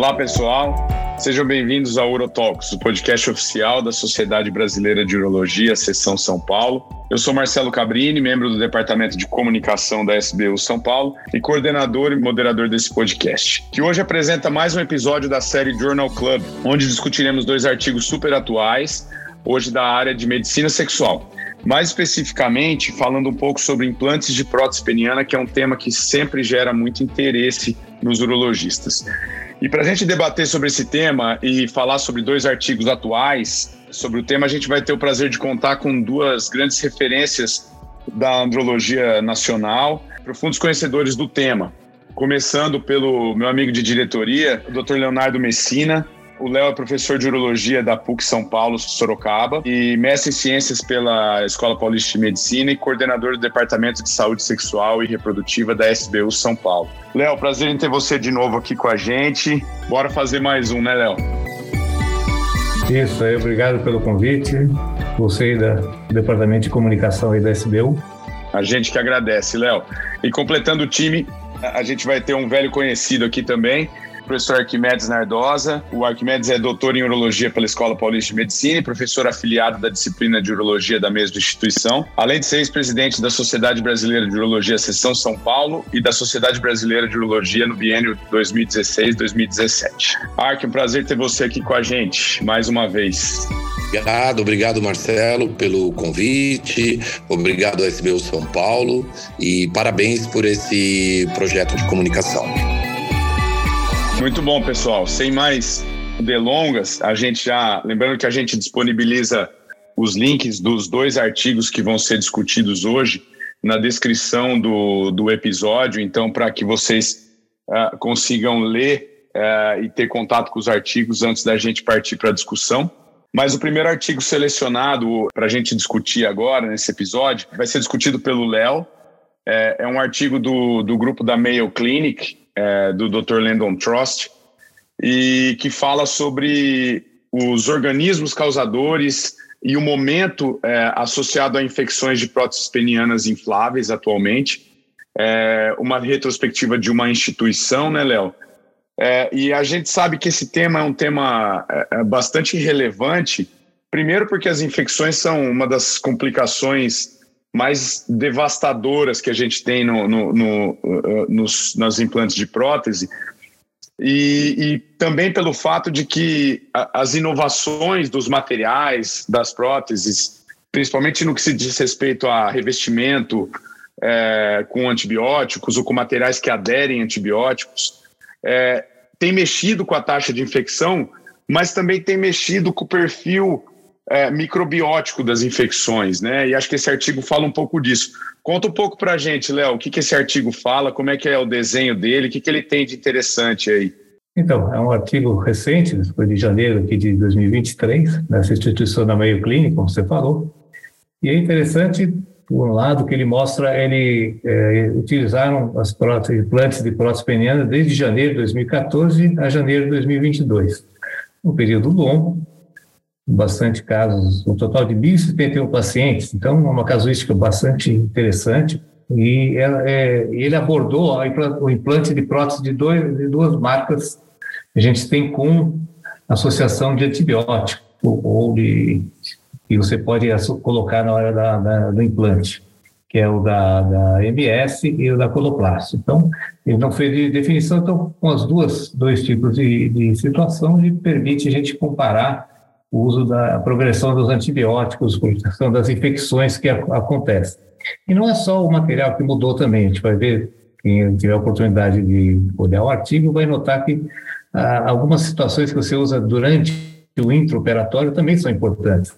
Olá, pessoal. Sejam bem-vindos ao Urotalks, o podcast oficial da Sociedade Brasileira de Urologia, Seção São Paulo. Eu sou Marcelo Cabrini, membro do Departamento de Comunicação da SBU São Paulo e coordenador e moderador desse podcast, que hoje apresenta mais um episódio da série Journal Club, onde discutiremos dois artigos super atuais, hoje da área de medicina sexual. Mais especificamente, falando um pouco sobre implantes de prótese peniana, que é um tema que sempre gera muito interesse nos urologistas. E para a gente debater sobre esse tema e falar sobre dois artigos atuais sobre o tema, a gente vai ter o prazer de contar com duas grandes referências da andrologia nacional, profundos conhecedores do tema. Começando pelo meu amigo de diretoria, o Dr. Leonardo Messina, o Léo é professor de urologia da PUC São Paulo, Sorocaba, e mestre em ciências pela Escola Paulista de Medicina e coordenador do Departamento de Saúde Sexual e Reprodutiva da SBU São Paulo. Léo, prazer em ter você de novo aqui com a gente. Bora fazer mais um, né, Léo? Isso aí, obrigado pelo convite. Você da do Departamento de Comunicação aí da SBU. A gente que agradece, Léo. E completando o time, a gente vai ter um velho conhecido aqui também, professor Arquimedes Nardosa. O Arquimedes é doutor em urologia pela Escola Paulista de Medicina e professor afiliado da disciplina de urologia da mesma instituição, além de ser ex-presidente da Sociedade Brasileira de Urologia Seção São Paulo e da Sociedade Brasileira de Urologia no biênio 2016-2017. Arque, um prazer ter você aqui com a gente mais uma vez. Obrigado, obrigado Marcelo pelo convite, obrigado SBU São Paulo e parabéns por esse projeto de comunicação. Muito bom, pessoal. Sem mais delongas, a gente já. Lembrando que a gente disponibiliza os links dos dois artigos que vão ser discutidos hoje na descrição do, do episódio, então, para que vocês uh, consigam ler uh, e ter contato com os artigos antes da gente partir para a discussão. Mas o primeiro artigo selecionado para a gente discutir agora, nesse episódio, vai ser discutido pelo Léo. É, é, um artigo do, do grupo da Mayo Clinic, é, do Dr. Landon Trost, e que fala sobre os organismos causadores e o momento é, associado a infecções de próteses penianas infláveis atualmente. É, uma retrospectiva de uma instituição, né, Léo? É, e a gente sabe que esse tema é um tema é, é bastante relevante, primeiro porque as infecções são uma das complicações mais devastadoras que a gente tem no, no, no, uh, nos, implantes de prótese, e, e, também pelo fato de que as inovações dos materiais das próteses, principalmente no que se diz respeito a revestimento é, com antibióticos ou com materiais que aderem a antibióticos, é, tem mexido com a taxa de infecção, mas também tem mexido com o perfil é, microbiótico das infecções, né? E acho que esse artigo fala um pouco disso. Conta um pouco para a gente, Léo, o que, que esse artigo fala, como é que é o desenho dele, o que, que ele tem de interessante aí. Então, é um artigo recente, foi de janeiro aqui de 2023, nessa instituição da Mayo Clinic, como você falou. E é interessante, por um lado, que ele mostra, ele é, utilizaram as próteses, implantes de prótese peniana desde janeiro de 2014 a janeiro de 2022. Um período longo, bastante casos, um total de 1.071 pacientes, então é uma casuística bastante interessante. E é, ele abordou o implante de prótese de, dois, de duas marcas que a gente tem com associação de antibiótico ou de que você pode colocar na hora da, da, do implante, que é o da, da MS e o da coloplasto. Então, ele não fez de definição, então, com as duas dois tipos de, de situação, ele permite a gente comparar o uso da progressão dos antibióticos, progressão das infecções que acontecem. E não é só o material que mudou também, a gente vai ver, quem tiver a oportunidade de olhar o artigo, vai notar que ah, algumas situações que você usa durante o intraoperatório também são importantes.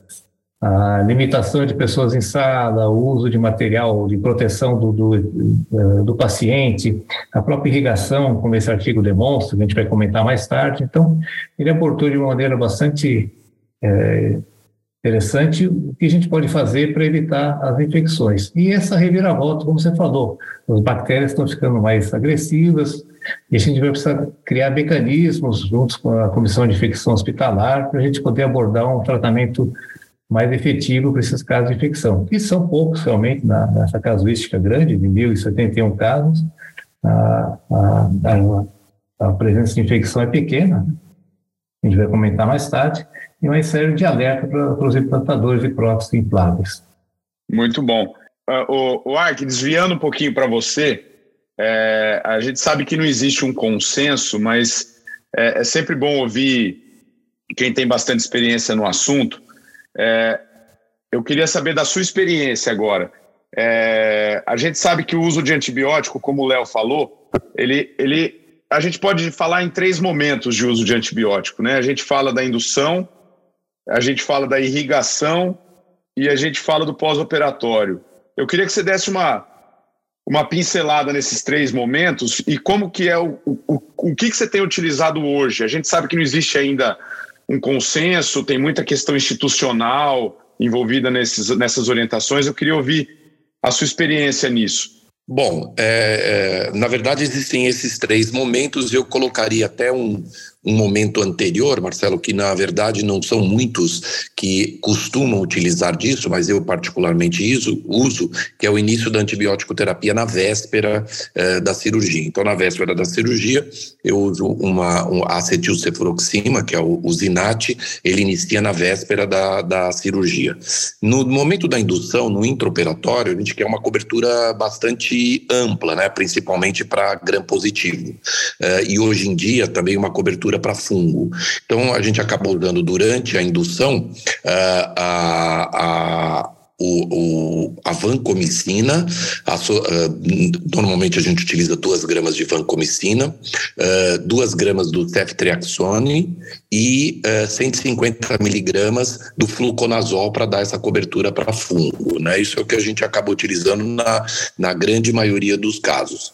A limitação de pessoas em sala, o uso de material de proteção do, do, eh, do paciente, a própria irrigação, como esse artigo demonstra, que a gente vai comentar mais tarde. Então, ele abordou de uma maneira bastante é, interessante o que a gente pode fazer para evitar as infecções. E essa reviravolta, como você falou, as bactérias estão ficando mais agressivas e a gente vai precisar criar mecanismos juntos com a Comissão de Infecção Hospitalar para a gente poder abordar um tratamento mais efetivo para esses casos de infecção, que são poucos realmente na, nessa casuística grande de 1.071 casos. A, a, a, a presença de infecção é pequena, a gente vai comentar mais tarde, e uma série de alerta para os implantadores de próteses infláveis. Muito bom. Uh, o, o Ark, desviando um pouquinho para você, é, a gente sabe que não existe um consenso, mas é, é, sempre bom ouvir quem tem bastante experiência no assunto. É, eu queria saber da sua experiência agora. É, a gente sabe que o uso de antibiótico, como o Léo falou, ele, ele, a gente pode falar em três momentos de uso de antibiótico. Né? A gente fala da indução, a gente fala da irrigação e a gente fala do pós-operatório. Eu queria que você desse uma, uma pincelada nesses três momentos e como que é o, o, o que, que você tem utilizado hoje. A gente sabe que não existe ainda um consenso, tem muita questão institucional envolvida nesses, nessas orientações. Eu queria ouvir a sua experiência nisso. Bom, é, é, na verdade existem esses três momentos. Eu colocaria até um, um momento anterior, Marcelo, que na verdade não são muitos que costumam utilizar disso, mas eu particularmente uso, uso que é o início da antibiótico terapia na véspera eh, da cirurgia. Então, na véspera da cirurgia, eu uso uma um acetilcefuroxima, que é o, o Zinat, ele inicia na véspera da, da cirurgia. No momento da indução, no intraoperatório, a gente quer uma cobertura bastante ampla, né, principalmente para gram positivo. Eh, e hoje em dia também uma cobertura para fungo. Então, a gente acabou dando durante a indução uh, a, a o, o, a vancomicina, a, uh, normalmente a gente utiliza duas gramas de vancomicina, uh, duas gramas do ceftriaxone e uh, 150 miligramas do fluconazol para dar essa cobertura para fungo. Né? Isso é o que a gente acaba utilizando na, na grande maioria dos casos.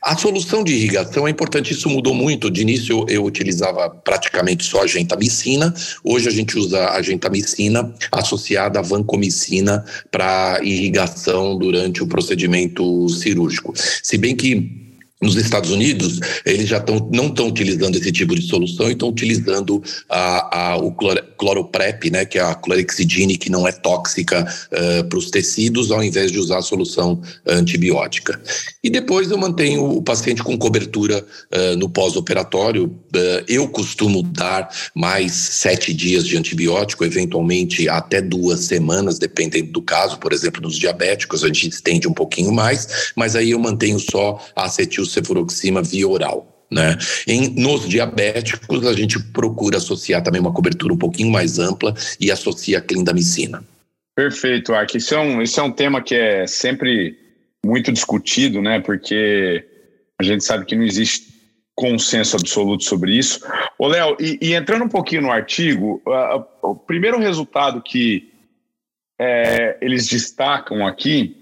A solução de irrigação é importante, isso mudou muito. De início eu, eu utilizava praticamente só a gentamicina, hoje a gente usa a gentamicina associada à vancomicina para irrigação durante o procedimento cirúrgico. Se bem que nos Estados Unidos, eles já tão, não estão utilizando esse tipo de solução e estão utilizando a, a, o cloroprep, né, que é a clorexidine, que não é tóxica uh, para os tecidos, ao invés de usar a solução antibiótica. E depois eu mantenho o paciente com cobertura uh, no pós-operatório. Uh, eu costumo dar mais sete dias de antibiótico, eventualmente até duas semanas, dependendo do caso. Por exemplo, nos diabéticos a gente estende um pouquinho mais, mas aí eu mantenho só a acetil cefuroxima via oral. Né? Em, nos diabéticos, a gente procura associar também uma cobertura um pouquinho mais ampla e associa a clindamicina. Perfeito, Ark. Isso é, um, isso é um tema que é sempre muito discutido, né? Porque a gente sabe que não existe consenso absoluto sobre isso. Ô, Léo, e, e, entrando um pouquinho no artigo, o primeiro resultado que é, eles destacam aqui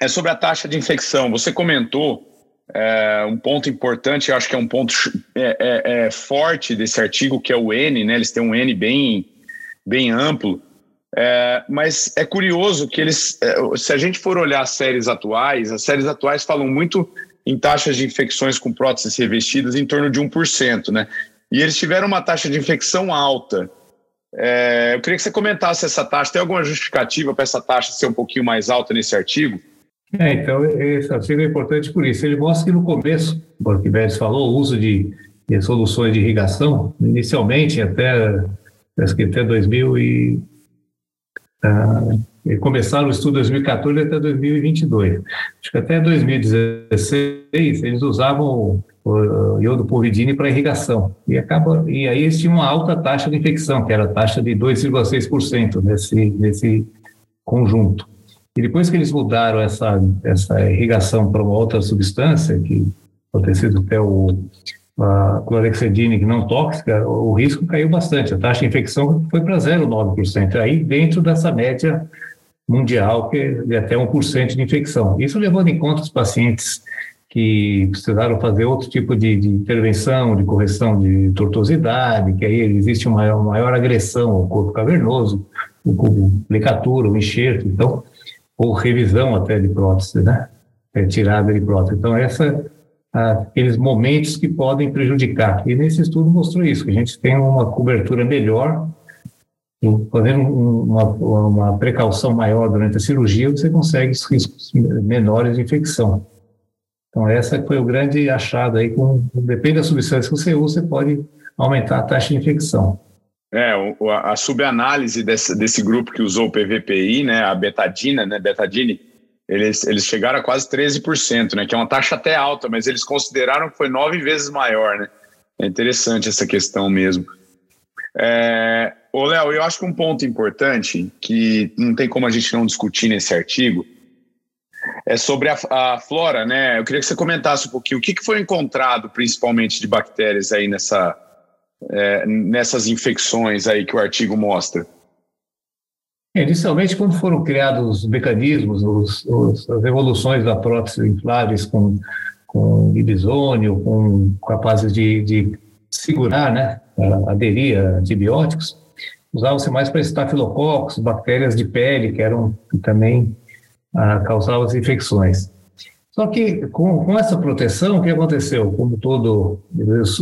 é sobre a taxa de infecção. Você comentou é, um ponto importante, eu acho que é um ponto é, é, é, forte desse artigo, que é o N, né? Eles têm um N bem, bem amplo. É, mas é curioso que eles, é, se a gente for olhar as séries atuais, as séries atuais falam muito em taxas de infecções com próteses revestidas em torno de 1%, né? E eles tiveram uma taxa de infecção alta. Eu queria que você comentasse essa taxa. Tem alguma justificativa para essa taxa ser um pouquinho mais alta nesse artigo? É, então, esse artigo é importante por isso. Ele mostra que no começo, o que Beres falou, o uso de, de, soluções de irrigação, inicialmente até, acho que até 2000 e... Uh, começaram o estudo em 2014 até 2022. Acho que até 2016 eles usavam o iodo povidine para irrigação. E, acaba, e aí eles tinham uma alta taxa de infecção, que era a taxa de 2,6% nesse, nesse conjunto. E depois que eles mudaram essa, essa irrigação para uma outra substância, que pode ter sido até o, a clorexidine não tóxica, o risco caiu bastante. A taxa de infecção foi para 0,9%. Aí dentro dessa média mundial, que é de até 1% de infecção. Isso levando em conta os pacientes que precisaram fazer outro tipo de, de intervenção, de correção de tortuosidade, que aí existe uma maior, maior agressão ao corpo cavernoso, o ligatura, o enxerto. Então, ou revisão até de prótese, né? É, tirada de prótese. Então, essa, aqueles momentos que podem prejudicar. E nesse estudo mostrou isso, que a gente tem uma cobertura melhor, fazendo uma, uma precaução maior durante a cirurgia, você consegue riscos menores de infecção. Então, essa foi o grande achado aí. Com, depende da substância que você usa, você pode aumentar a taxa de infecção. É, a subanálise desse, desse grupo que usou o PVPI, né, a betadina, né, betadine, eles, eles chegaram a quase 13%, né, que é uma taxa até alta, mas eles consideraram que foi nove vezes maior, né? É interessante essa questão mesmo. É, ô, Léo, eu acho que um ponto importante, que não tem como a gente não discutir nesse artigo, é sobre a, a, flora, né? Eu queria que você comentasse um pouquinho o que, que foi encontrado, principalmente de bactérias aí nessa, é, nessas infecções aí que o artigo mostra. Inicialmente, quando foram criados os mecanismos, os, os, as evoluções da prótese infláveis com, com com capazes de, de segurar, né, aderir a antibióticos, usavam-se mais para estafilococos, bactérias de pele, que eram que também a causar as infecções. Só que com, com essa proteção, o que aconteceu? Como todo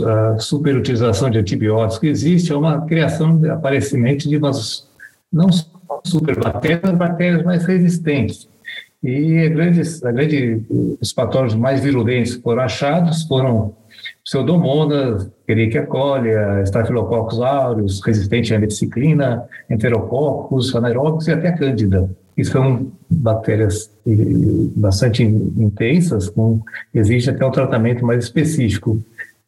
a superutilização de antibióticos que existe, é uma criação, aparecimento de umas, não superbactérias, bactérias mais resistentes. E grandes, a grande, os patógenos mais virulentos que foram achados foram pseudomonas, Escherichia coli, Staphylococcus aureus, resistente à meticiclina, enterococcus, anaeróbicos e até cândida que são bactérias bastante intensas, com, exige até um tratamento mais específico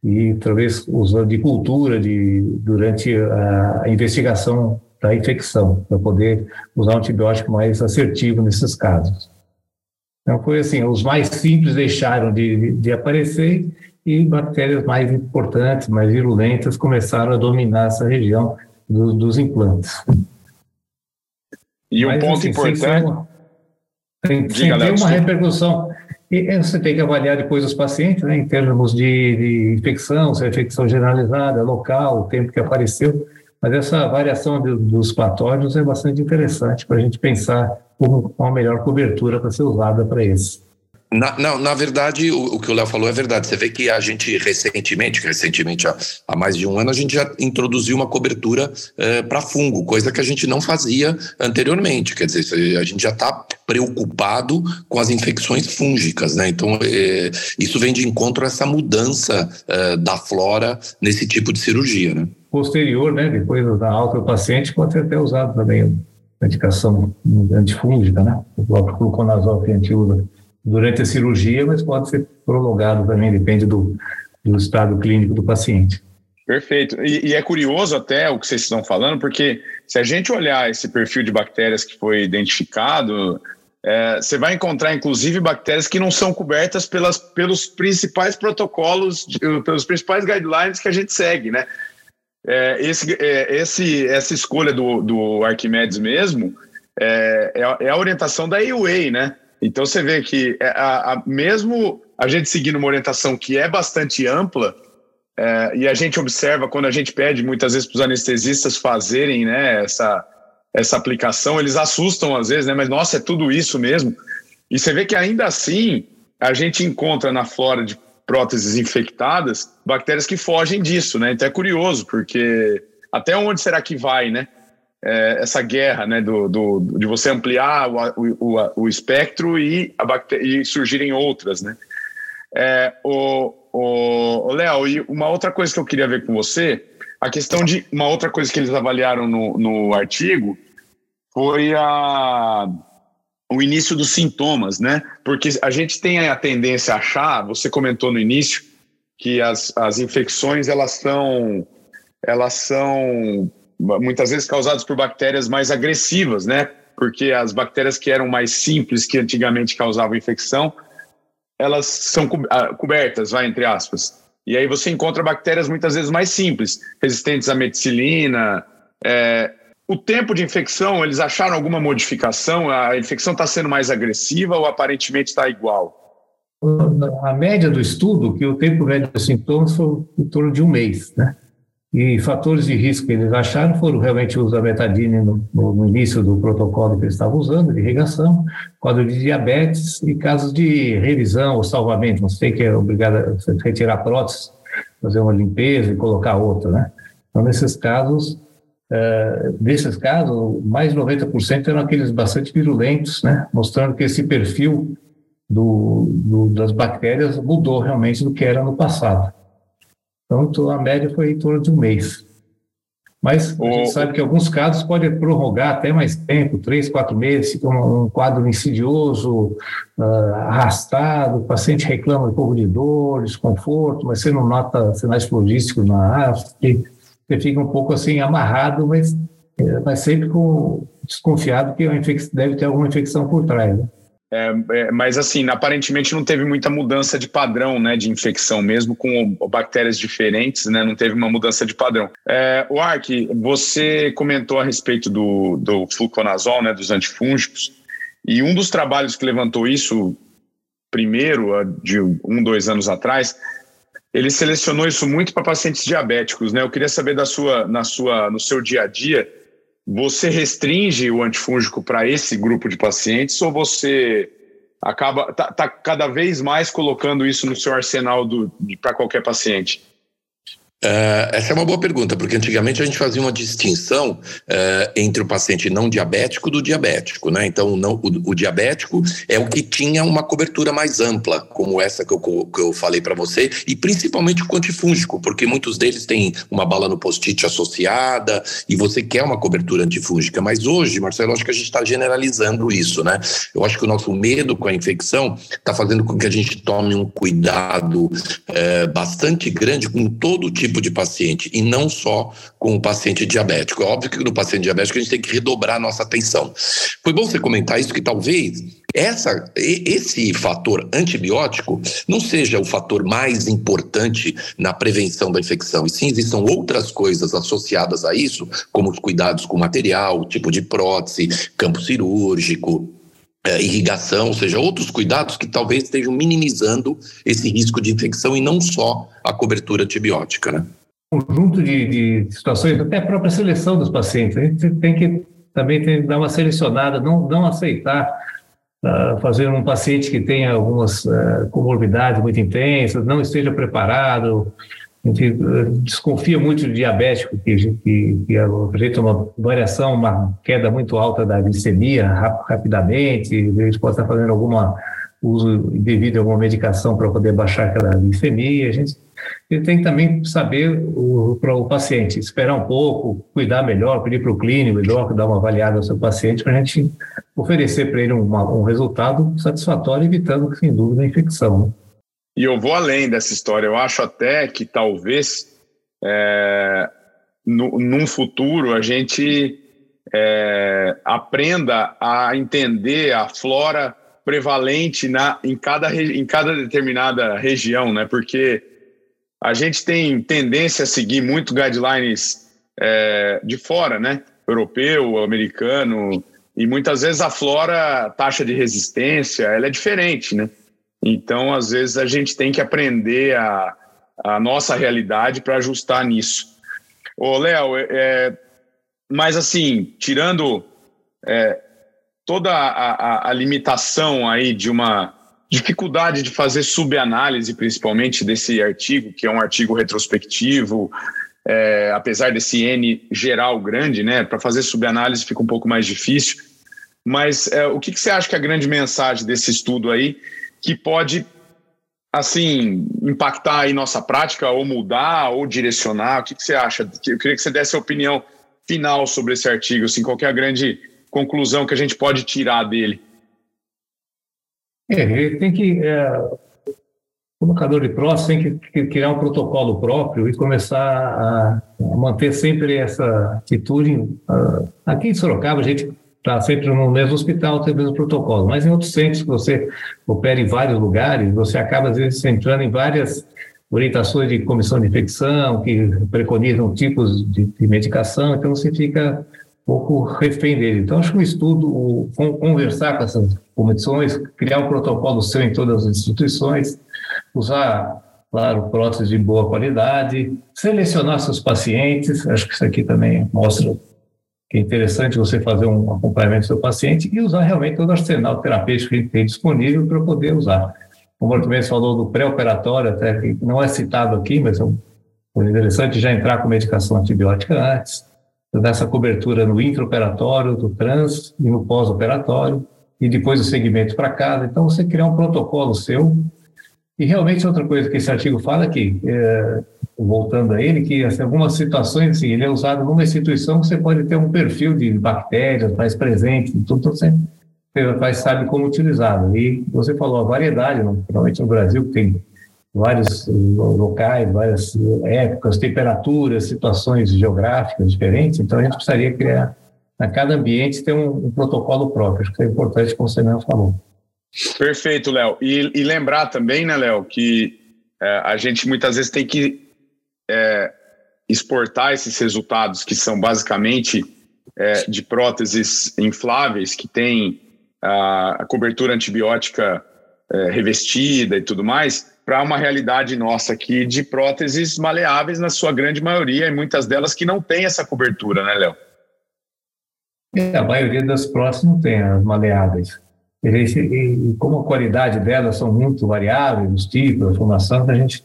e talvez usando de cultura de, durante a, investigação da infecção, para poder usar um antibiótico mais assertivo nesses casos. Então, foi assim, os mais simples deixaram de, de, de aparecer e bactérias mais importantes, mais virulentas, começaram a dominar essa região do, dos implantes. E um ponto assim, importante. Tem, tem, tem uma repercussão. E você tem que avaliar depois os pacientes, né, em termos de, de infecção, se é infecção generalizada, local, o tempo que apareceu. Mas essa variação de, dos patógenos é bastante interessante para a gente pensar como uma melhor cobertura para ser usada para esse. Na, não, na verdade, o, o que o Léo falou é verdade. Você vê que a gente recentemente, recentemente há, há mais de um ano, a gente já introduziu uma cobertura é, para fungo, coisa que a gente não fazia anteriormente. Quer dizer, a gente já está preocupado com as infecções fúngicas, né? Então, é, isso vem de encontro a essa mudança é, da flora nesse tipo de cirurgia, né? Posterior, né? Depois da alta do paciente, pode ser até usado também medicação antifúngica, né? O próprio gluconazol que a gente usa durante a cirurgia, mas pode ser prolongado também, depende do, do estado clínico do paciente. Perfeito. E, e, é curioso até o que vocês estão falando, porque se a gente olhar esse perfil de bactérias que foi identificado, é, você vai encontrar inclusive bactérias que não são cobertas pelas, pelos principais protocolos, de, pelos principais guidelines que a gente segue, né? É, esse, é, esse, essa escolha do, do Arquimedes mesmo é, é, a orientação da EUA, né? Então você vê que é, a, a, mesmo a gente seguindo uma orientação que é bastante ampla, é, e a gente observa quando a gente pede muitas vezes para os anestesistas fazerem né, essa, essa aplicação, eles assustam às vezes, né? Mas nossa, é tudo isso mesmo. E você vê que ainda assim a gente encontra na flora de próteses infectadas bactérias que fogem disso, né? Então é curioso, porque até onde será que vai, né? É, essa guerra né, do, do, de você ampliar o, o, o espectro e, e surgirem outras. Né? É, o, o, Léo, e uma outra coisa que eu queria ver com você, a questão de uma outra coisa que eles avaliaram no, no artigo foi a, o início dos sintomas, né? Porque a gente tem a tendência a achar, você comentou no início, que as, as infecções elas são elas são muitas vezes causados por bactérias mais agressivas, né? Porque as bactérias que eram mais simples, que antigamente causavam infecção, elas são ah, cobertas, vai entre aspas. E aí você encontra bactérias muitas vezes mais simples, resistentes à meticilina. É, o tempo de infecção, eles acharam alguma modificação? A infecção está sendo mais agressiva ou aparentemente está igual? A média do estudo, que o tempo médio dos sintomas foi em torno de um mês, né? E fatores de risco que eles acharam foram realmente o uso da betadine no, no, início do protocolo que eles estavam usando, de irrigação, quadro de diabetes e casos de revisão ou salvamento. Você tem que é obrigado a retirar prótese, fazer uma limpeza e colocar outra, né? Então, nesses casos, é, desses casos, mais de 90% eram aqueles bastante virulentos, né? Mostrando que esse perfil do, do, das bactérias mudou realmente do que era no passado. Então, a média foi em torno de um mês. Mas a gente sabe que alguns casos pode prorrogar até mais tempo, três, quatro meses, fica um, quadro insidioso, uh, arrastado, o paciente reclama um pouco de dor, desconforto, mas você não nota sinais flogísticos na arte, você fica um pouco assim amarrado, mas, eh, mas sempre com, desconfiado que deve ter alguma infecção por trás. Né? É, é, mas assim, aparentemente não teve muita mudança de padrão, né, de infecção, mesmo com bactérias diferentes, né, não teve uma mudança de padrão. É, o Ark, você comentou a respeito do, do fluconazol, né, dos antifúngicos, e um dos trabalhos que levantou isso primeiro, de um, dois anos atrás, ele selecionou isso muito para pacientes diabéticos, né? Eu queria saber da sua, na sua, no seu dia a dia, você restringe o antifúngico para esse grupo de pacientes ou você acaba tá, tá, cada vez mais colocando isso no seu arsenal para qualquer paciente? Uh, essa é uma boa pergunta, porque antigamente a gente fazia uma distinção uh, entre o paciente não diabético do diabético, né? Então, não, o, o, diabético é o que tinha uma cobertura mais ampla, como essa que eu, que eu falei para você, e principalmente o antifúngico, porque muitos deles têm uma bala no post-it associada e você quer uma cobertura antifúngica. Mas hoje, Marcelo, acho que a gente está generalizando isso, né? Eu acho que o nosso medo com a infecção está fazendo com que a gente tome um cuidado uh, bastante grande com todo tipo tipo de paciente e não só com o paciente diabético. É óbvio que no paciente diabético a gente tem que redobrar a nossa atenção. Foi bom você comentar isso, que talvez essa, esse fator antibiótico não seja o fator mais importante na prevenção da infecção, e sim existam outras coisas associadas a isso, como os cuidados com material, tipo de prótese, campo cirúrgico, é, irrigação, ou seja, outros cuidados que talvez estejam minimizando esse risco de infecção e não só a cobertura antibiótica, né? Conjunto de, de situações, até a própria seleção dos pacientes, a gente tem que também tem que dar uma selecionada, não, não aceitar uh, fazer um paciente que tenha algumas uh, comorbidades muito intensas, não esteja preparado, a gente eh, desconfia muito do diabético, que, que, que apresenta uma variação, uma queda muito alta da glicemia rapidamente, gente pode estar fazendo alguma uso devido a alguma medicação para poder baixar aquela glicemia. A gente, tem que também saber para o paciente esperar um pouco, cuidar melhor, pedir para o clínico, melhor, dar uma avaliada ao seu paciente para a gente oferecer para ele um resultado satisfatório, evitando, sem dúvida, a infecção. Né? E eu vou além dessa história. Eu acho até que talvez é, no, num futuro a gente é, aprenda a entender a flora prevalente na, em, cada, em cada determinada região, né? Porque a gente tem tendência a seguir muito guidelines é, de fora, né? Europeu, americano, e muitas vezes a flora, taxa de resistência, ela é diferente, né? Então, às vezes, a gente tem que aprender a, a nossa realidade para ajustar nisso. Ô, Léo, é, é, mas assim, tirando é, toda a, a, a, limitação aí de uma dificuldade de fazer subanálise, principalmente desse artigo, que é um artigo retrospectivo, é, apesar desse N geral grande, né? Para fazer subanálise fica um pouco mais difícil. Mas é, o que, que você acha que é a grande mensagem desse estudo aí? Que pode assim impactar aí nossa prática ou mudar ou direcionar? O que, que você acha? Eu queria que você desse a opinião final sobre esse artigo, assim, qual é a grande conclusão que a gente pode tirar dele? É, tem que é, o colocador de prótese tem que criar um protocolo próprio e começar a, manter sempre essa atitude. Aqui em Sorocaba, a gente está sempre no mesmo hospital, tem o mesmo protocolo. Mas em outros centros que você opera em vários lugares, você acaba, às vezes, entrando em várias orientações de comissão de infecção, que preconizam tipos de, de medicação, então você fica um pouco refém dele. Então, acho que um estudo, conversar com essas comissões, criar um protocolo seu em todas as instituições, usar, claro, próteses de boa qualidade, selecionar seus pacientes, acho que isso aqui também mostra que é interessante você fazer um acompanhamento do seu paciente e usar realmente todo o arsenal terapêutico que tem disponível para poder usar. O Marco falou do pré-operatório, até que não é citado aqui, mas é interessante já entrar com medicação antibiótica antes, dessa cobertura no intraoperatório, do trans e no pós-operatório. e depois o segmento para casa. Então, você criar um protocolo seu. E realmente, outra coisa que esse artigo fala é que, é, voltando a ele, que assim, algumas situações, assim, ele é usado numa instituição que você pode ter um perfil de bactérias mais presente, tudo, você, você sabe como utilizá-lo. E você falou a variedade, principalmente no Brasil, que tem vários locais, várias épocas, temperaturas, situações geográficas diferentes, então a gente precisaria criar a cada ambiente tem um, um protocolo próprio. Acho que é importante, como você mesmo falou. Perfeito, Léo. E, e, lembrar também, né, Léo, que é, a gente muitas vezes tem que é, exportar esses resultados que são basicamente é, de próteses infláveis que têm a, a cobertura antibiótica é, revestida e tudo mais para uma realidade nossa aqui de próteses maleáveis na sua grande maioria e muitas delas que não têm essa cobertura, né, Léo? É, a maioria das próteses não tem as maleáveis. E, como a qualidade delas são muito variáveis, os tipos, a formação, a gente.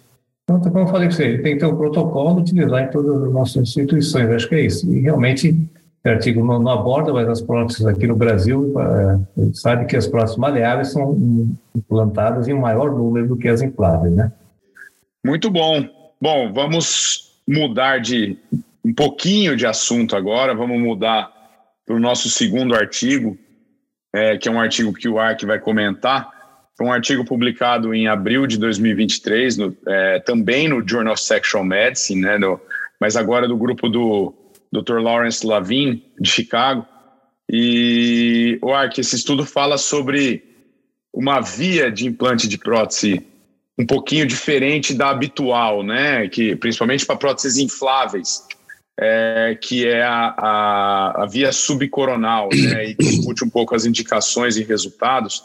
Então, como eu falei para você, tem que ter um protocolo utilizar em todas as nossas instituições, acho que é isso. E realmente, o artigo não, não aborda, mas as próteses aqui no Brasil, é, sabe que as próteses maleáveis são implantadas em maior número do que as infláveis, né? Muito bom. Bom, vamos mudar de um pouquinho de assunto agora, vamos mudar para o nosso segundo artigo, é, que é um artigo que o ARC vai comentar. Foi um artigo publicado em abril de 2023, no, é, também no Journal of Sexual Medicine, né, no, mas agora do grupo do Dr. Lawrence Lavin, de Chicago. E, o ARC, esse estudo fala sobre uma via de implante de prótese um pouquinho diferente da habitual, né? Que principalmente para próteses infláveis, é, que é a, a, a, via subcoronal, né, e discute um pouco as indicações e resultados.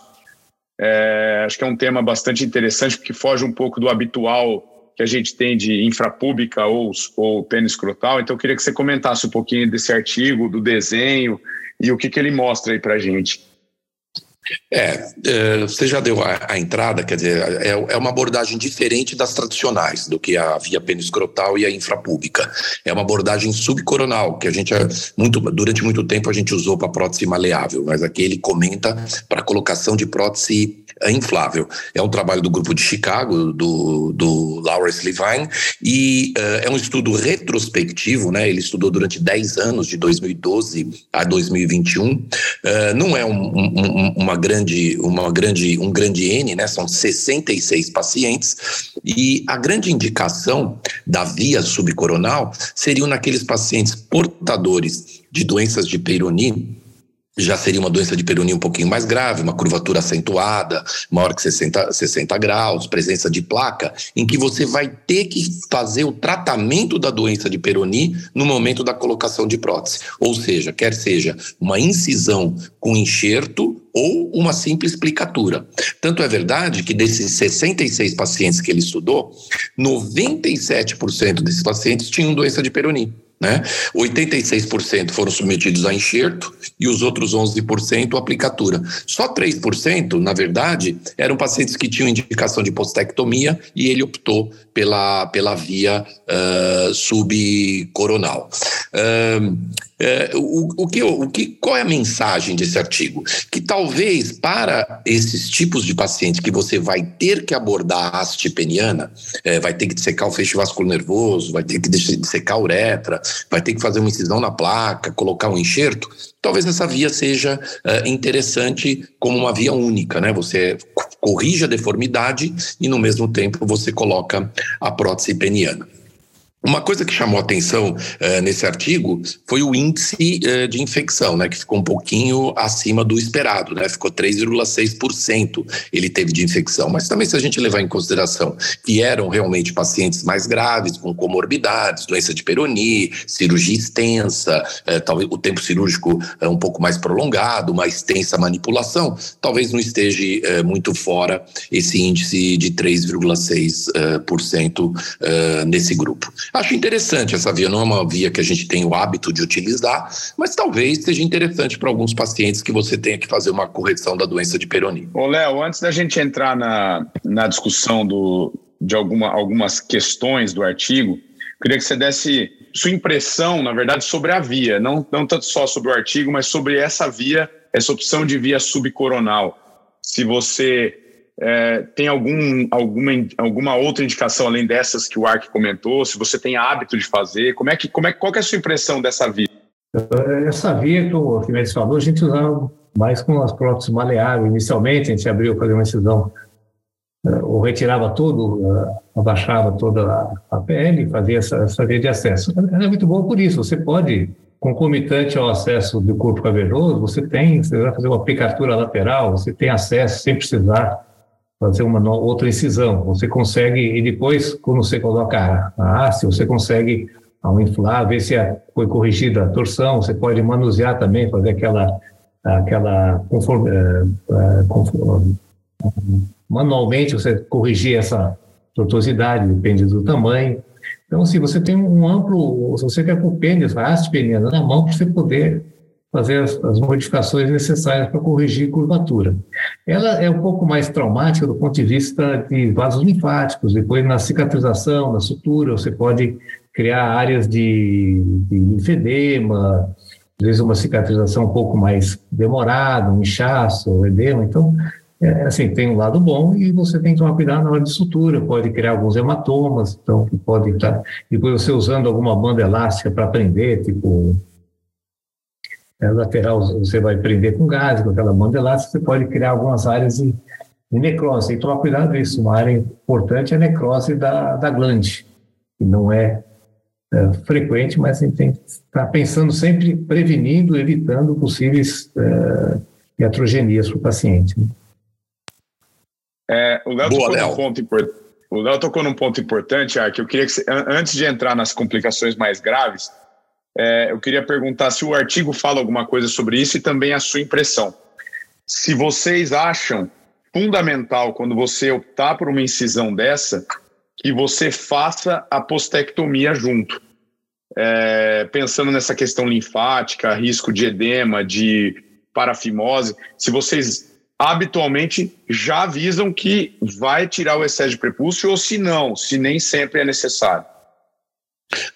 É, acho que é um tema bastante interessante, porque foge um pouco do habitual que a gente tem de infrapública ou, ou pênis escrotal. Então, eu queria que você comentasse um pouquinho desse artigo, do desenho e o que, que ele mostra aí para gente. É, é, você já deu a, a entrada, quer dizer, é, é, uma abordagem diferente das tradicionais, do que a via peniscrotal e a infrapúbica. É uma abordagem subcoronal, que a gente, é muito, durante muito tempo, a gente usou para prótese maleável, mas aqui ele comenta para colocação de prótese é inflável. É um trabalho do grupo de Chicago, do, do Lawrence Levine, e uh, é um estudo retrospectivo, né? Ele estudou durante 10 anos, de 2012 a 2021. Uh, não é um, um, uma grande, uma grande, um grande N, né? São 66 pacientes, e a grande indicação da via subcoronal seriam naqueles pacientes portadores de doenças de Peyronie, já seria uma doença de Peyronie um pouquinho mais grave, uma curvatura acentuada, maior que 60, 60 graus, presença de placa, em que você vai ter que fazer o tratamento da doença de Peyronie no momento da colocação de prótese. Ou seja, quer seja uma incisão com enxerto ou uma simples explicatura. Tanto é verdade que desses 66 pacientes que ele estudou, 97% desses pacientes tinham doença de Peyronie. Né? 86% foram submetidos a enxerto e os outros 11% aplicatura. Só 3%, na verdade, eram pacientes que tinham indicação de postectomia e ele optou pela, pela via uh, subcoronal. Uh, é, o, o, que, o que, qual é a mensagem desse artigo? Que talvez para esses tipos de pacientes que você vai ter que abordar a haste peniana, é, vai ter que dissecar o feixe vascular nervoso, vai ter que dissecar a uretra, vai ter que fazer uma incisão na placa, colocar um enxerto, talvez essa via seja é, interessante como uma via única, né? Você corrige a deformidade e no mesmo tempo você coloca a prótese peniana. Uma coisa que chamou atenção uh, nesse artigo foi o índice uh, de infecção, né, que ficou um pouquinho acima do esperado, né, ficou 3,6% ele teve de infecção. Mas também se a gente levar em consideração que eram realmente pacientes mais graves, com comorbidades, doença de Peyronie, cirurgia extensa, uh, talvez o tempo cirúrgico um pouco mais prolongado, uma extensa manipulação, talvez não esteja muito fora esse índice de 3,6% nesse grupo. Acho interessante essa via, não é uma via que a gente tem o hábito de utilizar, mas talvez seja interessante para alguns pacientes que você tenha que fazer uma correção da doença de Peyronie. Ô, Léo, antes da gente entrar na, na discussão do, de alguma, algumas questões do artigo, queria que você desse sua impressão, na verdade, sobre a via, não, não tanto só sobre o artigo, mas sobre essa via, essa opção de via subcoronal. Se você é, tem algum, alguma, alguma outra indicação além dessas que o Ark comentou, se você tem hábito de fazer, como é que, como é, qual é a sua impressão dessa via? Essa via que o Arquimedes falou, a gente usava mais com as próteses maleáveis. Inicialmente, a gente abriu, fazer uma incisão eh, ou retirava tudo, eh, abaixava toda a pele, fazia essa, essa via de acesso. É muito boa por isso. Você pode, concomitante ao acesso do corpo cavernoso, você tem, você vai fazer uma aplicatura lateral, você tem acesso sem precisar fazer uma outra incisão. Você consegue, e depois, quando você coloca a haste, você consegue, ao inflar, ver se foi corrigida a torção, você pode manusear também, fazer aquela, aquela conforme, eh, conforme manualmente você corrigir essa tortuosidade, depende do tamanho. Então, se assim, você tem um amplo, se você quer com pênis, haste peniana na mão, para você poder fazer as, as modificações necessárias para corrigir curvatura. Ela é um pouco mais traumática do ponto de vista de vasos linfáticos, depois na cicatrização, na sutura, você pode criar áreas de, de às vezes uma cicatrização um pouco mais demorada, um inchaço, edema, então é, assim, tem um lado bom e você tem que tomar cuidado na hora de sutura, pode criar alguns hematomas, então pode estar. Depois você usando alguma banda elástica para prender, tipo. É, lateral você vai prender com gás, com aquela banda elástica, você pode criar algumas áreas de, de necrose. Tem que tomar cuidado com isso. Uma área importante é a necrose da, da glande, que não é, é frequente, mas a gente tem que estar pensando sempre prevenindo, evitando possíveis é, iatrogenias para o paciente. Né? É, o Léo tocou, Num ponto importante. O Léo tocou num ponto importante, ah, que eu queria que, antes de entrar nas complicações mais graves, é, eu queria perguntar se o artigo fala alguma coisa sobre isso e também a sua impressão. Se vocês acham fundamental, quando você optar por uma incisão dessa, que você faça a postectomia junto. É, pensando nessa questão linfática, risco de edema, de parafimose, se vocês habitualmente já avisam que vai tirar o excesso de prepúcio ou se não, se nem sempre é necessário.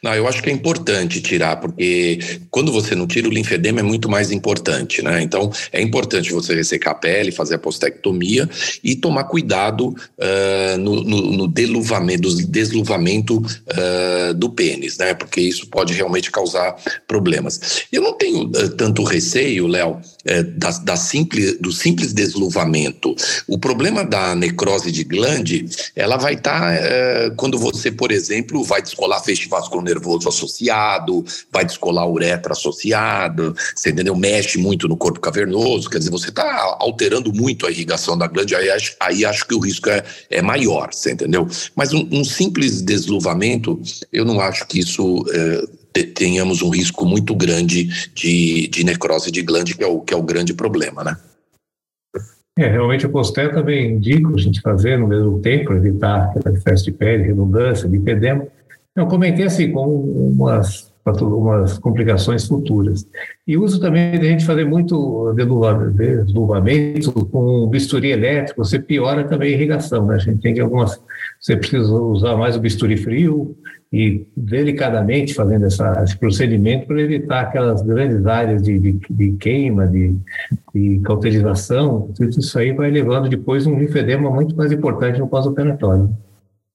Não, eu acho que é importante tirar, porque quando você não tira o linfedema é muito mais importante, né? Então é importante você ressecar a pele, fazer a postectomia e tomar cuidado uh, no, no, no deluvamento, desluvamento uh, do pênis, né? Porque isso pode realmente causar problemas. Eu não tenho uh, tanto receio, Léo, da, da, simples, do simples desluvamento. O problema da necrose de glande, ela vai estar tá, quando você, por exemplo, vai descolar festival vasculo nervoso associado, vai descolar a uretra associado, você entendeu? Mexe muito no corpo cavernoso, quer dizer, você está alterando muito a irrigação da glândula, aí, acho, aí acho que o risco é, é maior, você entendeu? Mas um, um simples desluvamento, eu não acho que isso é, tenhamos um risco muito grande de, de necrose de glande, que é o, que é o grande problema, né? É, realmente o postel também indico a gente fazer no mesmo tempo, evitar excesso de pele, redundância, lipedema, eu comentei assim, com umas, umas complicações futuras. E uso também de a gente fazer muito desluvamento com bisturi elétrico, você piora também a irrigação, né? A gente tem que algumas, você precisa usar mais o bisturi frio e delicadamente fazendo essa, esse procedimento para evitar aquelas grandes áreas de, de, de queima, de, de cauterização, tudo isso aí vai levando depois um linfedema muito mais importante no pós-operatório.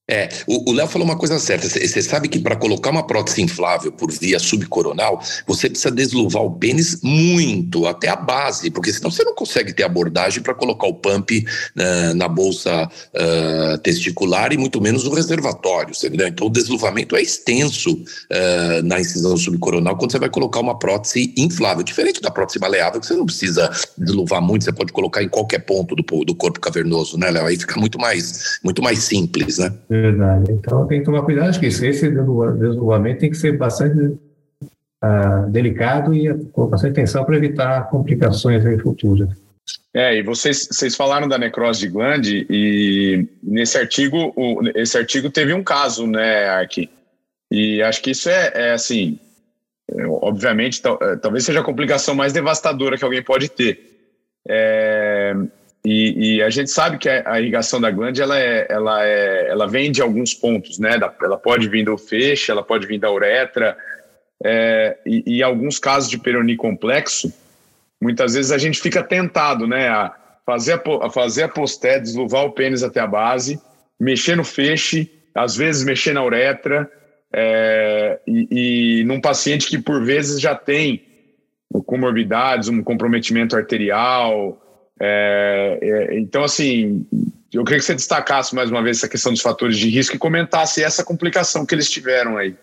É, o Léo falou uma coisa certa. Você sabe que para colocar uma prótese inflável por via subcoronal, você precisa desluvar o pênis muito, até a base, porque senão você não consegue ter abordagem para colocar o pump uh, na bolsa uh, testicular e muito menos no reservatório. Entendeu? Então o desluvamento é extenso uh, na incisão subcoronal quando você vai colocar uma prótese inflável. Diferente da prótese maleável, que você não precisa desluvar muito, você pode colocar em qualquer ponto do, do corpo cavernoso, né, Léo? Aí fica muito mais, muito mais simples, né? Verdade. Então tem que tomar cuidado, acho que esse desluvamento tem que ser bastante uh, delicado e com bastante atenção para evitar complicações futuras. É, e vocês, vocês falaram da necrose de glande e nesse artigo, o, esse artigo teve um caso, né, Ark? E acho que isso é, é assim, é, obviamente, é, talvez seja a complicação mais devastadora que alguém pode ter. É, e, e, a gente sabe que a irrigação da glande ela, é, ela, é, ela vem de alguns pontos, né? Ela pode vir do feixe, ela pode vir da uretra, é, e, e alguns casos de peroni complexo, muitas vezes a gente fica tentado, né? A fazer a, a fazer a posté, desluvar o pênis até a base, mexer no feixe, às vezes mexer na uretra, é, e, e num paciente que por vezes já tem comorbidades, um comprometimento arterial. É, é, então, assim, eu queria que você destacasse mais uma vez essa questão dos fatores de risco e comentasse essa complicação que eles tiveram aí.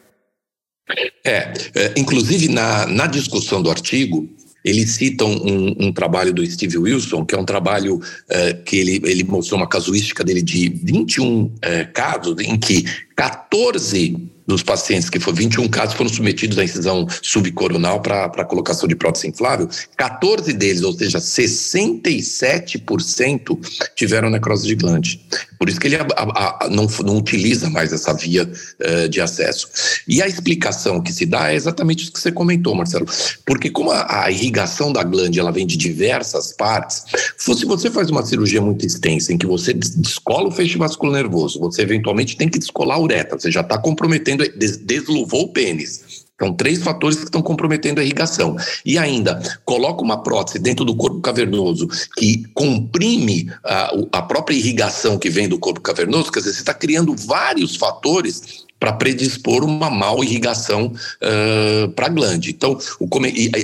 É, é inclusive na, na discussão do artigo, eles citam um, um, trabalho do Steve Wilson, que é um trabalho é, que ele, ele mostrou uma casuística dele de 21 é, casos, em que 14 dos pacientes que foram 21 casos foram submetidos à incisão subcoronal para colocação de prótese inflável, 14 deles, ou seja, 67% tiveram necrose de glande. Por isso que ele a, a, a, não, não utiliza mais essa via uh, de acesso. E a explicação que se dá é exatamente isso que você comentou, Marcelo. Porque como a, irrigação da glande ela vem de diversas partes, se você faz uma cirurgia muito extensa em que você descola o feixe vascular nervoso, você eventualmente tem que descolar a uretra, você já está comprometendo, desluvou o pênis. São três fatores que estão comprometendo a irrigação. E ainda, coloca uma prótese dentro do corpo cavernoso que comprime a, a própria irrigação que vem do corpo cavernoso, quer dizer, você está criando vários fatores para predispor uma mal irrigação uh, para a glande. Então, o,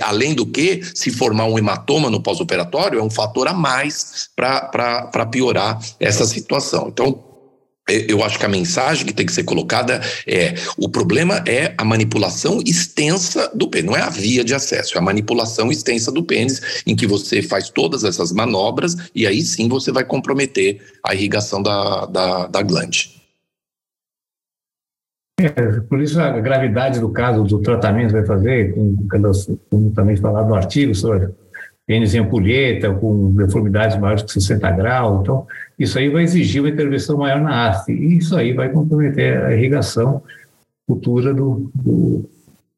além do que, se formar um hematoma no pós-operatório, é um fator a mais para piorar essa situação. Então, eu acho que a mensagem que tem que ser colocada é: o problema é a manipulação extensa do pênis, não é a via de acesso, é a manipulação extensa do pênis, em que você faz todas essas manobras e aí sim você vai comprometer a irrigação da, da, da glande. É, por isso a gravidade do caso do tratamento vai fazer, como também falado no artigo sobre pênis em ampulheta, com deformidades maiores que 60 graus. Então, isso aí vai exigir uma intervenção maior na haste, e isso aí vai comprometer a irrigação futura do, do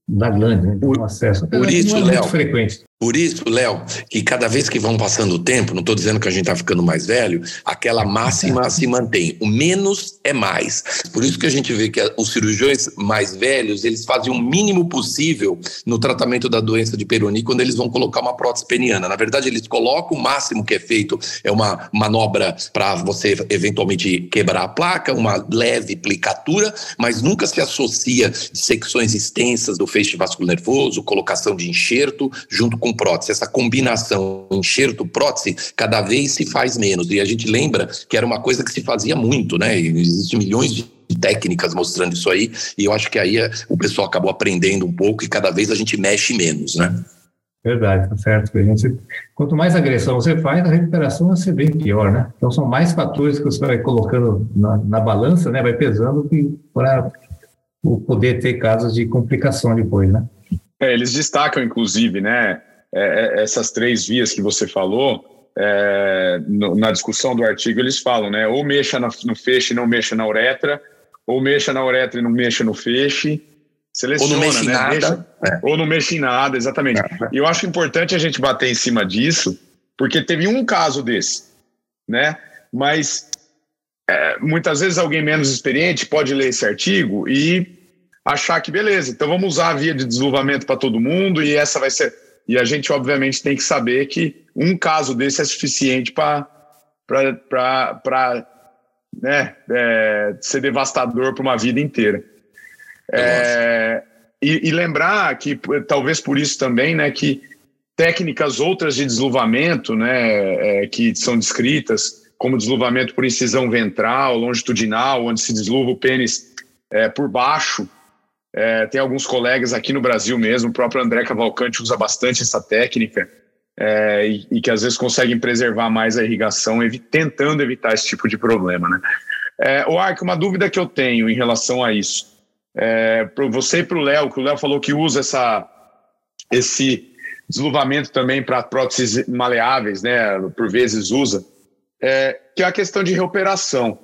da glândula, né? então, acesso. Por isso, é Léo, frequente. Por isso, Léo, que cada vez que vão passando o tempo, não estou dizendo que a gente está ficando mais velho, aquela máxima se mantém. O menos é mais. Por isso que a gente vê que os cirurgiões mais velhos, eles fazem o mínimo possível no tratamento da doença de Peroni quando eles vão colocar uma prótese peniana. Na verdade, eles colocam o máximo que é feito é uma manobra para você eventualmente quebrar a placa, uma leve plicatura, mas nunca se associa secções extensas do feixe vascular nervoso, colocação de enxerto junto com com prótese. Essa combinação enxerto-prótese cada vez se faz menos. E a gente lembra que era uma coisa que se fazia muito, né? Existem milhões de técnicas mostrando isso aí, e eu acho que aí é, o pessoal acabou aprendendo um pouco e cada vez a gente mexe menos, né? Verdade, tá certo. Gente, quanto mais agressão você faz, a recuperação vai ser bem pior, né? Então são mais fatores que você vai colocando na, na balança, né? Vai pesando para poder ter casos de complicação depois, né? É, eles destacam, inclusive, né? É, é, essas três vias que você falou, é, no, na discussão do artigo, eles falam, né? Ou mexa no, no feixe e não mexa na uretra, ou mexa na uretra e não mexa no feixe. Seleciona, ou não mexe né? Nada. Mexa, é. Ou não mexe em nada, exatamente. É. E eu acho importante a gente bater em cima disso, porque teve um caso desse, né? Mas é, muitas vezes alguém menos experiente pode ler esse artigo e achar que beleza, então vamos usar a via de desluvamento para todo mundo e essa vai ser e a gente, obviamente, tem que saber que um caso desse é suficiente para né, é, ser devastador para uma vida inteira. É, e, e, lembrar que, talvez por isso também, né, que técnicas outras de desluvamento, né, é, que são descritas, como desluvamento por incisão ventral, longitudinal, onde se desluva o pênis é, por baixo, é, tem alguns colegas aqui no Brasil mesmo, o próprio André Cavalcante usa bastante essa técnica é, e, e, que às vezes conseguem preservar mais a irrigação, evi tentando evitar esse tipo de problema. Né? É, o Arco, uma dúvida que eu tenho em relação a isso. É, para você e para o Léo, que o Léo falou que usa essa, esse desluvamento também para próteses maleáveis, né? Por vezes usa, é, que é a questão de reoperação.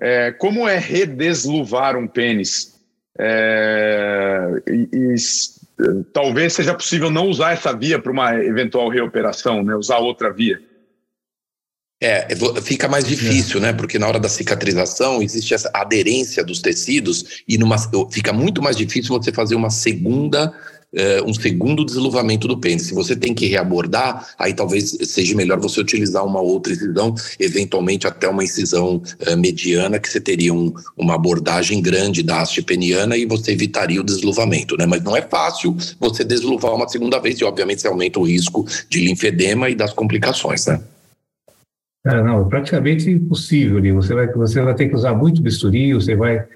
É, como é redesluvar um pênis? É, e, e, talvez seja possível não usar essa via para uma eventual reoperação, né? usar outra via. É, fica mais difícil, é. né? Porque na hora da cicatrização existe essa aderência dos tecidos e numa, fica muito mais difícil você fazer uma segunda uh, um segundo desluvamento do pênis. Se você tem que reabordar, aí talvez seja melhor você utilizar uma outra incisão, eventualmente até uma incisão uh, mediana, que você teria um, uma abordagem grande da haste peniana e você evitaria o desluvamento, né? Mas não é fácil você desluvar uma segunda vez e, obviamente, você aumenta o risco de linfedema e das complicações, né? É, não, praticamente impossível. Você vai, você vai ter que usar muito bisturi, você vai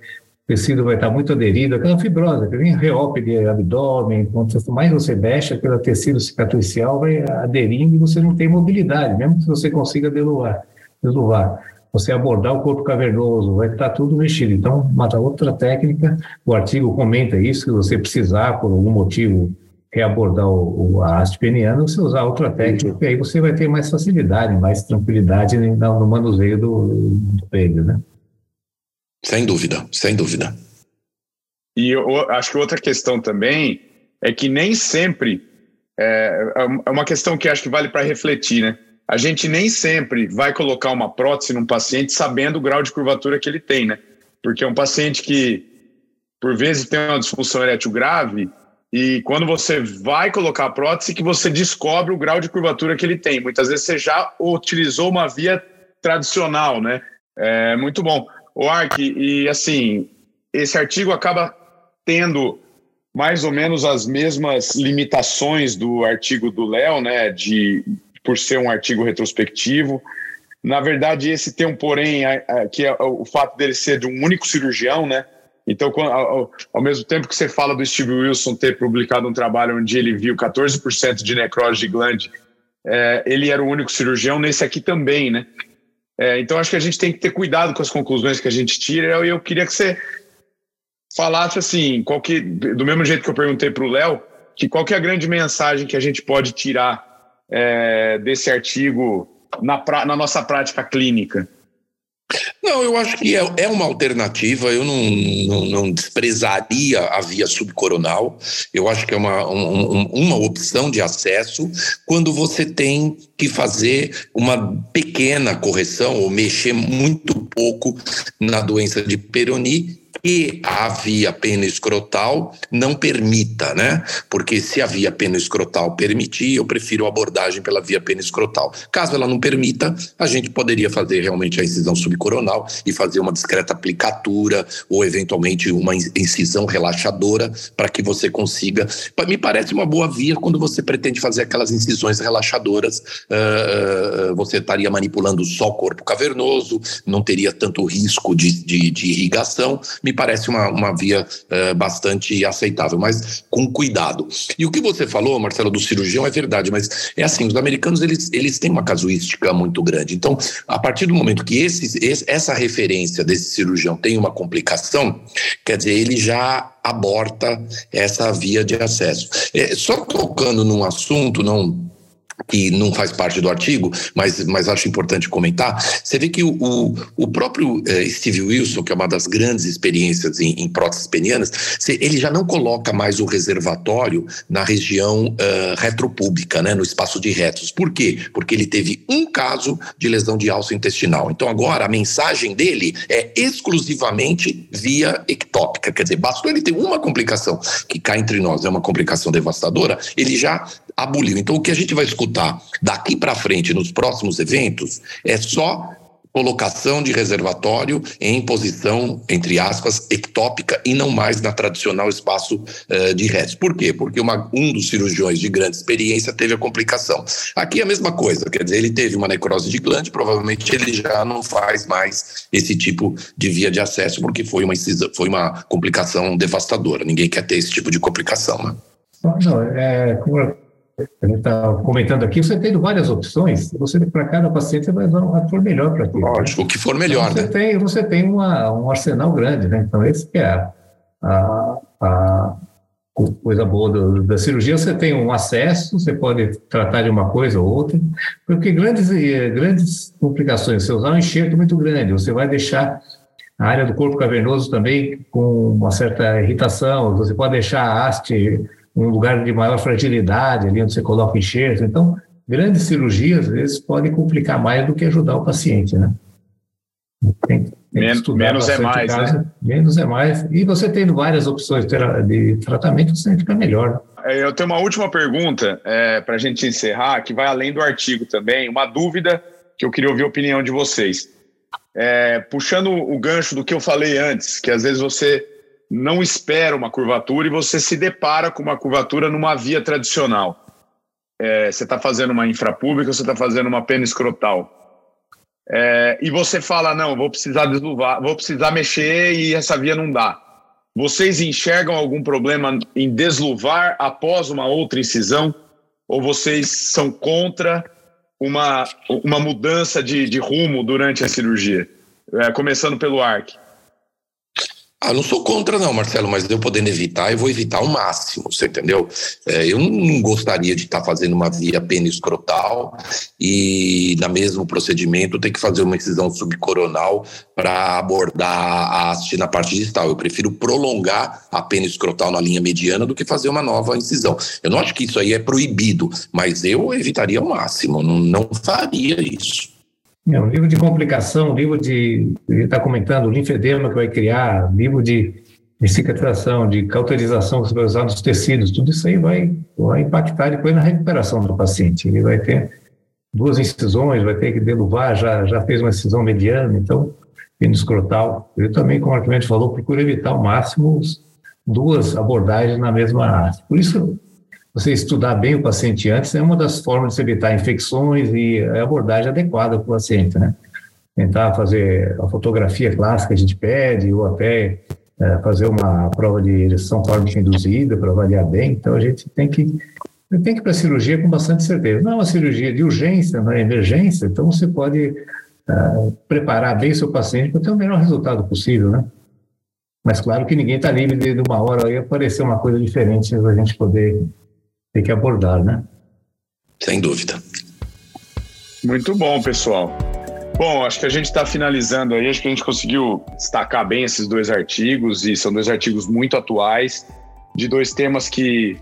o tecido vai estar muito aderido, aquela fibrose, que nem reop de abdômen, quanto mais você mexe, aquele tecido cicatricial vai aderindo e você não tem mobilidade, mesmo que você consiga deluvar. deluvar. Você abordar o corpo cavernoso, vai estar tudo mexido. Então, uma outra técnica, o artigo comenta isso, que você precisar, por algum motivo, reabordar o, o, a haste peniana, você usar outra técnica, e aí você vai ter mais facilidade, mais tranquilidade no, no manuseio do, do pênis, né? Sem dúvida, sem dúvida. E eu acho que outra questão também é que nem sempre é, é uma questão que acho que vale para refletir, né? A gente nem sempre vai colocar uma prótese num paciente sabendo o grau de curvatura que ele tem, né? Porque é um paciente que, por vezes, tem uma disfunção erétil grave e quando você vai colocar a prótese que você descobre o grau de curvatura que ele tem. Muitas vezes você já utilizou uma via tradicional, né? É muito bom. O Ark, e assim, esse artigo acaba tendo mais ou menos as mesmas limitações do artigo do Léo, né, de por ser um artigo retrospectivo. Na verdade, esse tem um porém, que é o fato dele ser de um único cirurgião, né? Então, ao, mesmo tempo que você fala do Steve Wilson ter publicado um trabalho onde ele viu 14% de necrose de glande, é, ele era o único cirurgião, nesse aqui também, né? É, então, acho que a gente tem que ter cuidado com as conclusões que a gente tira. E eu queria que você falasse assim, qual que, do mesmo jeito que eu perguntei para o Léo, que qual que é a grande mensagem que a gente pode tirar é, desse artigo na, pra, na nossa prática clínica? Não, eu acho que é, é uma alternativa. Eu não, não, não, desprezaria a via subcoronal. Eu acho que é uma, um, uma opção de acesso quando você tem que fazer uma pequena correção ou mexer muito pouco na doença de Peroni que a via penoescrotal não permita, né? Porque se a via penoescrotal permitir, eu prefiro a abordagem pela via penoescrotal. Caso ela não permita, a gente poderia fazer realmente a incisão subcoronal e fazer uma discreta aplicatura ou eventualmente uma incisão relaxadora para que você consiga. Me parece uma boa via quando você pretende fazer aquelas incisões relaxadoras. Uh, você estaria manipulando só o corpo cavernoso, não teria tanto risco de, de, de irrigação. Me parece uma, uma via uh, bastante aceitável, mas com cuidado. E o que você falou, Marcelo, do cirurgião é verdade, mas é assim, os americanos eles, eles têm uma casuística muito grande. Então, a partir do momento que esse, esse, essa referência desse cirurgião tem uma complicação, quer dizer, ele já aborta essa via de acesso. É, só tocando num assunto, não que não faz parte do artigo, mas, mas acho importante comentar, você vê que o, o, próprio eh, Steve Wilson, que é uma das grandes experiências em, em próteses penianas, ele já não coloca mais o reservatório na região uh, retropública, né, no espaço de retos. Por quê? Porque ele teve um caso de lesão de alça intestinal. Então agora a mensagem dele é exclusivamente via ectópica, quer dizer, bastou ele ter uma complicação que cá entre nós é uma complicação devastadora, ele já aboliu. Então, o que a gente vai escutar daqui para frente nos próximos eventos é só colocação de reservatório em posição, entre aspas, ectópica e não mais na tradicional espaço uh, de redes. Por quê? Porque uma, um dos cirurgiões de grande experiência teve a complicação. Aqui é a mesma coisa, quer dizer, ele teve uma necrose de glande, provavelmente ele já não faz mais esse tipo de via de acesso, porque foi uma, foi uma complicação devastadora. Ninguém quer ter esse tipo de complicação, né? Não, é, a gente está comentando aqui, você tem várias opções, você para cada paciente você vai usar o que for melhor para ti. Lógico, o que for melhor, então, você né? Tem, você tem uma, um arsenal grande, né? Então, esse que é a, a, a coisa boa do, da cirurgia, você tem um acesso, você pode tratar de uma coisa ou outra, porque grandes, grandes complicações, você usar um enxerto muito grande, você vai deixar a área do corpo cavernoso também com uma certa irritação, você pode deixar a haste um lugar de maior fragilidade, ali onde você coloca enxerto. Então, grandes cirurgias, às vezes, podem complicar mais do que ajudar o paciente, né? Tem, tem menos é mais, caso, né? Menos é mais. E você tendo várias opções de tratamento, você fica melhor. É, eu tenho uma última pergunta é, para a gente encerrar, que vai além do artigo também. Uma dúvida que eu queria ouvir a opinião de vocês. É, puxando o gancho do que eu falei antes, que às vezes você não espera uma curvatura e você se depara com uma curvatura numa via tradicional. É, você está fazendo uma infrapública, você está fazendo uma pena escrotal. É, e você fala, não, vou precisar desluvar, vou precisar mexer e essa via não dá. Vocês enxergam algum problema em desluvar após uma outra incisão? Ou vocês são contra uma, uma mudança de, de rumo durante a cirurgia? É, começando pelo ARC. Ah, não sou contra, não, Marcelo, mas eu podendo evitar, eu vou evitar ao máximo, você entendeu? É, eu não gostaria de estar tá fazendo uma via pênis escrotal e, na mesmo procedimento, ter que fazer uma incisão subcoronal para abordar a haste na parte distal. Eu prefiro prolongar a pênis escrotal na linha mediana do que fazer uma nova incisão. Eu não acho que isso aí é proibido, mas eu evitaria ao máximo, não, não faria isso. É um livro de complicação, livro de. Ele está comentando linfedema que vai criar, livro de, de cicatrização, de cauterização que você vai usar nos tecidos, tudo isso aí vai, vai impactar depois na recuperação do paciente. Ele vai ter duas incisões, vai ter que deluvar, já, já fez uma incisão mediana, então, pênis escrotal. Eu também, como o Arquimedes falou, procuro evitar ao máximo duas abordagens na mesma área. Por isso, você estudar bem o paciente antes é uma das formas de evitar infecções e a abordagem adequada para o paciente, né? Tentar fazer a fotografia clássica que a gente pede, ou até é, fazer uma prova de ereção tórmica induzida para avaliar bem. Então, a gente tem que tem que ir para a cirurgia com bastante certeza. Não é uma cirurgia de urgência, não é emergência, então você pode uh, preparar bem seu paciente para ter o melhor resultado possível, né? Mas claro que ninguém está livre de, de uma hora aí aparecer uma coisa diferente para a gente poder tem que abordar, né? Sem dúvida. Muito bom, pessoal. Bom, acho que a gente está finalizando aí. Acho que a gente conseguiu destacar bem esses dois artigos e são dois artigos muito atuais de dois temas que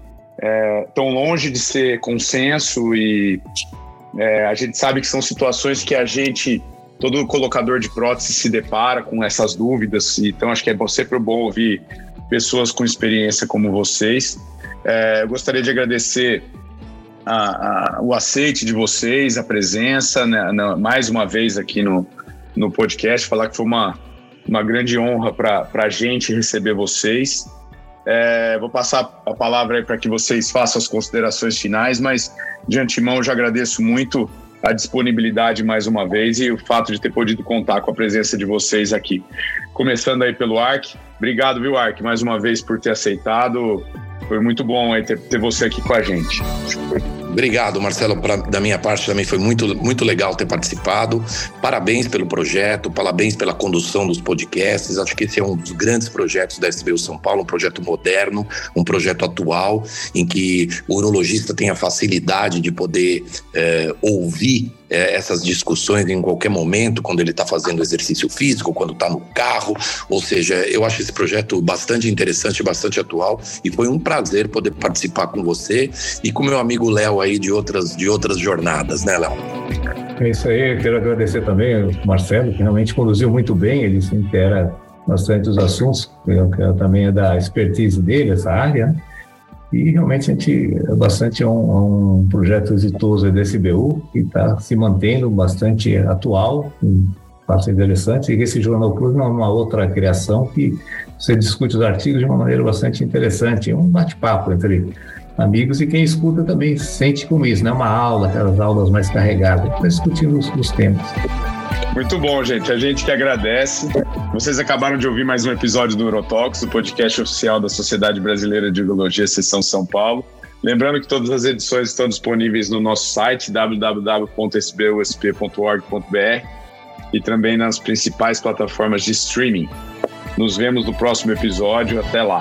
estão é, longe de ser consenso e é, a gente sabe que são situações que a gente, todo colocador de prótese se depara com essas dúvidas. Então acho que é sempre bom ouvir pessoas com experiência como vocês. É, eu gostaria de agradecer a, a, o aceite de vocês, a presença, né, na, mais uma vez aqui no, no podcast, falar que foi uma, uma grande honra para a gente receber vocês. É, vou passar a palavra para que vocês façam as considerações finais, mas de antemão já agradeço muito a disponibilidade mais uma vez e o fato de ter podido contar com a presença de vocês aqui. Começando aí pelo Arc. Obrigado, viu, Arc, mais uma vez por ter aceitado. Foi muito bom ter você aqui com a gente. Obrigado, Marcelo. Pra, da minha parte também foi muito, muito legal ter participado. Parabéns pelo projeto, parabéns pela condução dos podcasts. Acho que esse é um dos grandes projetos da SBU São Paulo, um projeto moderno, um projeto atual, em que o urologista tem a facilidade de poder é, ouvir é, essas discussões em qualquer momento, quando ele está fazendo exercício físico, quando está no carro. Ou seja, eu acho esse projeto bastante interessante, bastante atual e foi um prazer poder participar com você e com meu amigo Léo aí de outras, de outras jornadas, né, Léo? É isso aí, quero agradecer também ao Marcelo, que realmente conduziu muito bem, ele se inteira bastante os assuntos, que também é da expertise dele, essa área, né? E realmente a gente é bastante um, um projeto exitoso da SBU, que está se mantendo bastante atual, passo interessante, e esse Jornal Clube é uma outra criação que você discute os artigos de uma maneira bastante interessante, um bate-papo entre amigos e quem escuta também sente como isso, né? Uma aula, aquelas aulas mais carregadas, para discutir os, os temas. Muito bom, gente. A gente que agradece. Vocês acabaram de ouvir mais um episódio do Neurotox, o podcast oficial da Sociedade Brasileira de Urologia Seção São Paulo. Lembrando que todas as edições estão disponíveis no nosso site www.sbusp.org.br e também nas principais plataformas de streaming. Nos vemos no próximo episódio. Até lá.